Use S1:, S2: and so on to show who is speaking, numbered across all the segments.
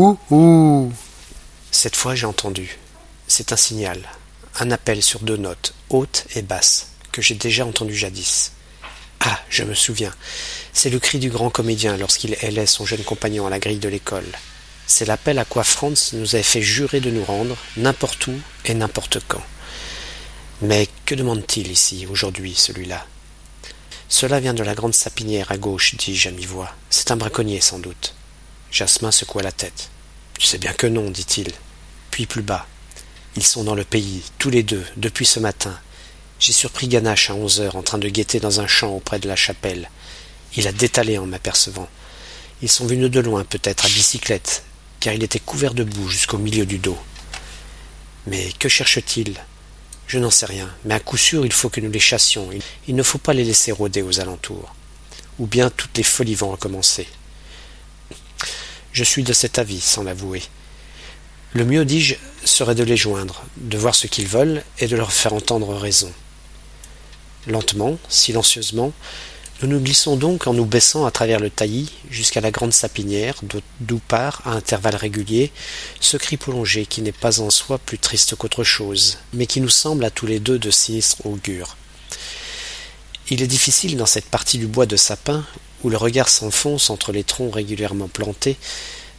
S1: Ouh
S2: Cette fois j'ai entendu. C'est un signal, un appel sur deux notes, hautes et basses, que j'ai déjà entendu jadis. Ah, je me souviens. C'est le cri du grand comédien lorsqu'il hélait son jeune compagnon à la grille de l'école. C'est l'appel à quoi Franz nous avait fait jurer de nous rendre, n'importe où et n'importe quand. Mais que demande-t-il ici, aujourd'hui, celui-là? Cela vient de la grande sapinière à gauche, dis-je à mi-voix. C'est un braconnier, sans doute. Jasmin secoua la tête. Tu sais bien que non, dit-il. Puis plus bas. Ils sont dans le pays, tous les deux, depuis ce matin. J'ai surpris Ganache à onze heures en train de guetter dans un champ auprès de la chapelle. Il a détalé en m'apercevant. Ils sont venus de loin, peut-être, à bicyclette, car il était couvert de boue jusqu'au milieu du dos. Mais que cherche-t-il? Je n'en sais rien, mais à coup sûr il faut que nous les chassions. Il ne faut pas les laisser rôder aux alentours. Ou bien toutes les folies vont recommencer. Je suis de cet avis, sans l'avouer. Le mieux, dis-je, serait de les joindre, de voir ce qu'ils veulent et de leur faire entendre raison. Lentement, silencieusement, nous nous glissons donc en nous baissant à travers le taillis jusqu'à la grande sapinière, d'où part, à intervalles réguliers, ce cri prolongé qui n'est pas en soi plus triste qu'autre chose, mais qui nous semble à tous les deux de sinistre augure. Il est difficile dans cette partie du bois de sapin, où le regard s'enfonce entre les troncs régulièrement plantés,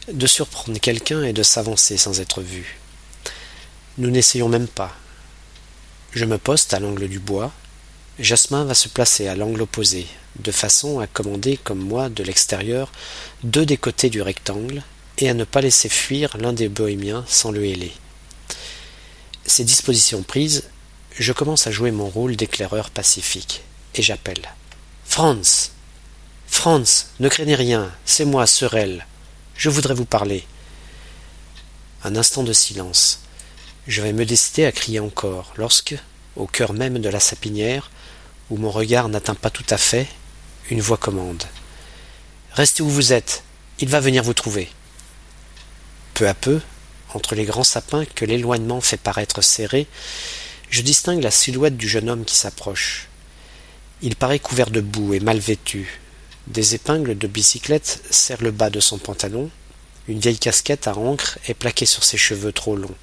S2: de surprendre quelqu'un et de s'avancer sans être vu. Nous n'essayons même pas. Je me poste à l'angle du bois, Jasmin va se placer à l'angle opposé, de façon à commander, comme moi, de l'extérieur, deux des côtés du rectangle, et à ne pas laisser fuir l'un des bohémiens sans le héler. Ces dispositions prises, je commence à jouer mon rôle d'éclaireur pacifique, et j'appelle. Franz. Franz, ne craignez rien, c'est moi, Sorel. Je voudrais vous parler. Un instant de silence. Je vais me décider à crier encore, lorsque, au cœur même de la sapinière, où mon regard n'atteint pas tout à fait, une voix commande. Restez où vous êtes, il va venir vous trouver. Peu à peu, entre les grands sapins que l'éloignement fait paraître serrés, je distingue la silhouette du jeune homme qui s'approche. Il paraît couvert de boue et mal vêtu. Des épingles de bicyclette serrent le bas de son pantalon. Une vieille casquette à encre est plaquée sur ses cheveux trop longs.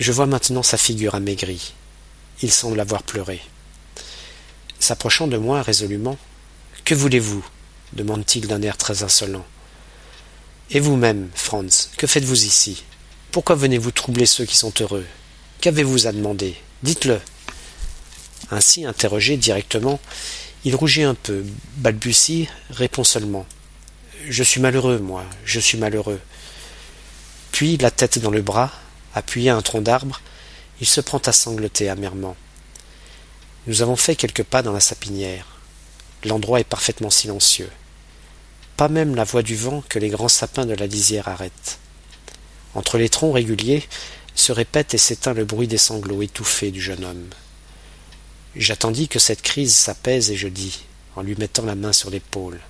S2: Je vois maintenant sa figure amaigrie. Il semble avoir pleuré. S'approchant de moi résolument, Que voulez-vous? demande-t-il d'un air très insolent. Et vous-même, Franz, que faites-vous ici? Pourquoi venez-vous troubler ceux qui sont heureux? Qu'avez-vous à demander? Dites-le. Ainsi interrogé directement, il rougit un peu, balbutie, répond seulement. Je suis malheureux, moi, je suis malheureux. Puis, la tête dans le bras, appuyé à un tronc d'arbre, il se prend à sangloter amèrement. Nous avons fait quelques pas dans la sapinière. L'endroit est parfaitement silencieux. Pas même la voix du vent que les grands sapins de la lisière arrêtent. Entre les troncs réguliers se répète et s'éteint le bruit des sanglots étouffés du jeune homme. J'attendis que cette crise s'apaise et je dis, en lui mettant la main sur l'épaule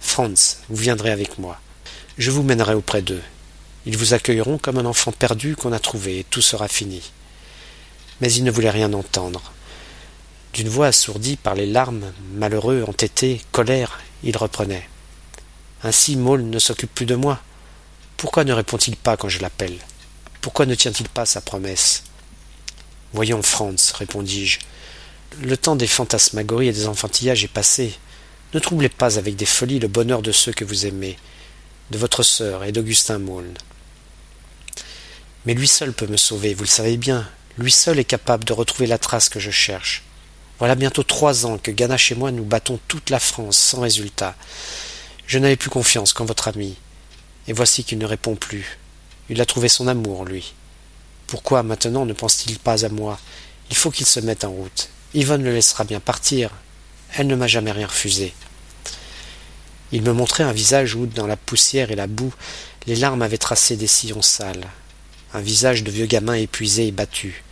S2: Franz, vous viendrez avec moi. Je vous mènerai auprès d'eux. Ils vous accueilleront comme un enfant perdu qu'on a trouvé, et tout sera fini. Mais il ne voulait rien entendre. D'une voix assourdie par les larmes, malheureux, entêté, colère, il reprenait. Ainsi Maule ne s'occupe plus de moi. Pourquoi ne répond-il pas quand je l'appelle? Pourquoi ne tient-il pas sa promesse? Voyons, Franz, répondis-je. Le temps des fantasmagories et des enfantillages est passé. Ne troublez pas avec des folies le bonheur de ceux que vous aimez, de votre sœur et d'Augustin Maulne. Mais lui seul peut me sauver, vous le savez bien. Lui seul est capable de retrouver la trace que je cherche. Voilà bientôt trois ans que Ganache et moi nous battons toute la France sans résultat. Je n'avais plus confiance qu'en votre ami. Et voici qu'il ne répond plus. Il a trouvé son amour, lui. Pourquoi maintenant ne pense-t-il pas à moi? Il faut qu'il se mette en route. Yvonne le laissera bien partir. Elle ne m'a jamais rien refusé. Il me montrait un visage où, dans la poussière et la boue, les larmes avaient tracé des sillons sales. Un visage de vieux gamin épuisé et battu.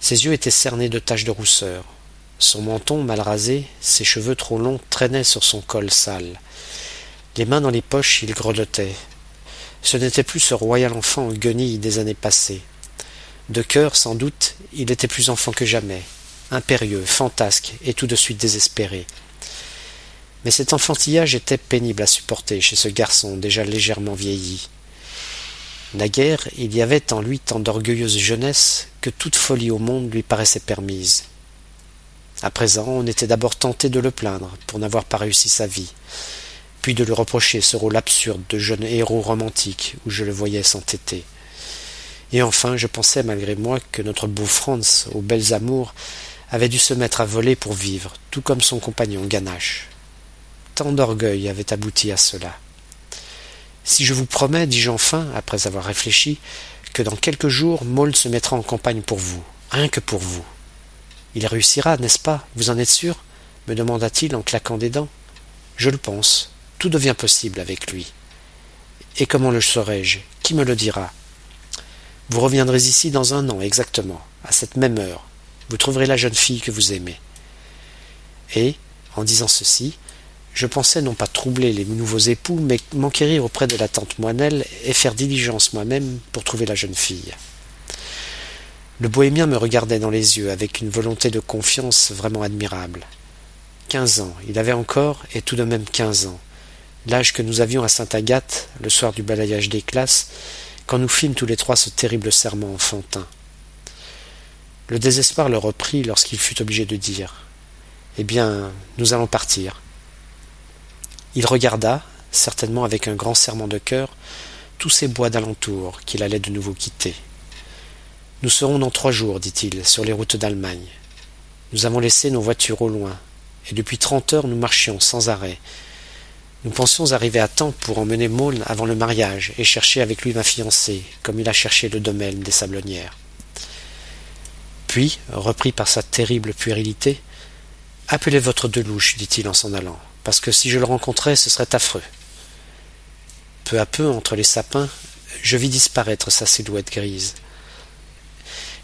S2: Ses yeux étaient cernés de taches de rousseur. Son menton mal rasé, ses cheveux trop longs traînaient sur son col sale. Les mains dans les poches, il grelottait. Ce n'était plus ce royal enfant aux guenilles des années passées. De cœur, sans doute, il était plus enfant que jamais, impérieux, fantasque et tout de suite désespéré. Mais cet enfantillage était pénible à supporter chez ce garçon déjà légèrement vieilli. Naguère, il y avait en lui tant d'orgueilleuse jeunesse que toute folie au monde lui paraissait permise. À présent, on était d'abord tenté de le plaindre pour n'avoir pas réussi sa vie, puis de lui reprocher ce rôle absurde de jeune héros romantique où je le voyais s'entêter. Et enfin, je pensais malgré moi que notre beau Franz, aux belles amours, avait dû se mettre à voler pour vivre, tout comme son compagnon Ganache. Tant d'orgueil avait abouti à cela. Si je vous promets, dis-je enfin, après avoir réfléchi, que dans quelques jours Maul se mettra en campagne pour vous, rien que pour vous. Il réussira, n'est-ce pas? Vous en êtes sûr? me demanda-t-il en claquant des dents. Je le pense. Tout devient possible avec lui. Et comment le saurai-je? Qui me le dira? Vous reviendrez ici dans un an exactement, à cette même heure. Vous trouverez la jeune fille que vous aimez. Et, en disant ceci, je pensais non pas troubler les nouveaux époux, mais m'enquérir auprès de la tante Moinelle et faire diligence moi-même pour trouver la jeune fille. Le bohémien me regardait dans les yeux avec une volonté de confiance vraiment admirable. Quinze ans, il avait encore, et tout de même quinze ans, l'âge que nous avions à Sainte-Agathe, le soir du balayage des classes, quand nous fîmes tous les trois ce terrible serment enfantin. Le désespoir le reprit lorsqu'il fut obligé de dire Eh bien, nous allons partir. Il regarda, certainement avec un grand serment de cœur, tous ces bois d'alentour qu'il allait de nouveau quitter. Nous serons dans trois jours, dit-il, sur les routes d'Allemagne. Nous avons laissé nos voitures au loin, et depuis trente heures nous marchions sans arrêt. Nous pensions arriver à temps pour emmener Maulne avant le mariage et chercher avec lui ma fiancée, comme il a cherché le domaine des Sablonnières. Puis, repris par sa terrible puérilité, Appelez votre Delouche, dit-il en s'en allant, parce que si je le rencontrais, ce serait affreux. Peu à peu, entre les sapins, je vis disparaître sa silhouette grise.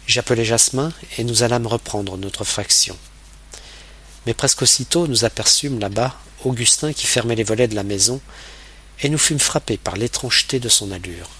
S2: J'appelai Jasmin, et nous allâmes reprendre notre faction. Mais presque aussitôt nous aperçûmes là-bas Augustin qui fermait les volets de la maison, et nous fûmes frappés par l'étrangeté de son allure.